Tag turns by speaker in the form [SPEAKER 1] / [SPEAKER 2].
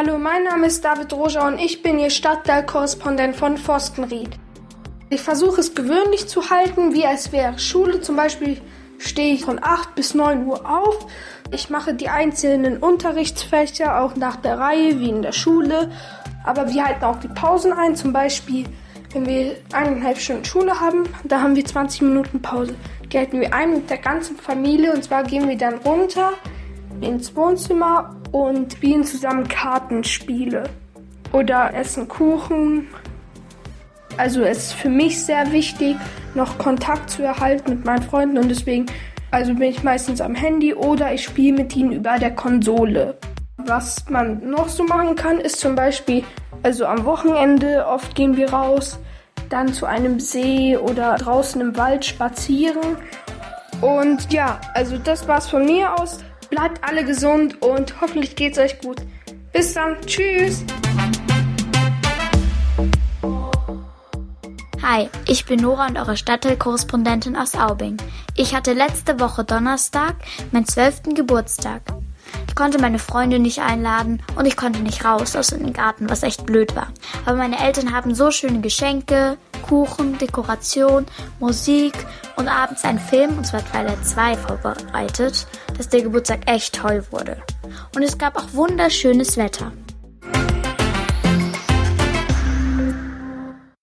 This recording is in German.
[SPEAKER 1] Hallo, mein Name ist David Roger und ich bin Ihr Stadtteilkorrespondent von Forstenried. Ich versuche es gewöhnlich zu halten, wie als wäre Schule. Zum Beispiel stehe ich von 8 bis 9 Uhr auf. Ich mache die einzelnen Unterrichtsfächer auch nach der Reihe, wie in der Schule. Aber wir halten auch die Pausen ein. Zum Beispiel, wenn wir eineinhalb Stunden Schule haben, da haben wir 20 Minuten Pause. Die wir ein mit der ganzen Familie. Und zwar gehen wir dann runter ins Wohnzimmer und spielen zusammen Kartenspiele. Oder essen Kuchen. Also es ist für mich sehr wichtig, noch Kontakt zu erhalten mit meinen Freunden und deswegen also bin ich meistens am Handy oder ich spiele mit ihnen über der Konsole. Was man noch so machen kann, ist zum Beispiel, also am Wochenende oft gehen wir raus, dann zu einem See oder draußen im Wald spazieren. Und ja, also das war's von mir aus. Bleibt alle gesund und hoffentlich geht's euch gut. Bis dann. Tschüss.
[SPEAKER 2] Hi, ich bin Nora und eure Stadtteilkorrespondentin aus Aubing. Ich hatte letzte Woche Donnerstag meinen zwölften Geburtstag. Ich konnte meine Freunde nicht einladen und ich konnte nicht raus aus den Garten, was echt blöd war. Aber meine Eltern haben so schöne Geschenke, Kuchen, Dekoration, Musik und abends einen Film, und zwar Twilight 2, vorbereitet, dass der Geburtstag echt toll wurde. Und es gab auch wunderschönes Wetter.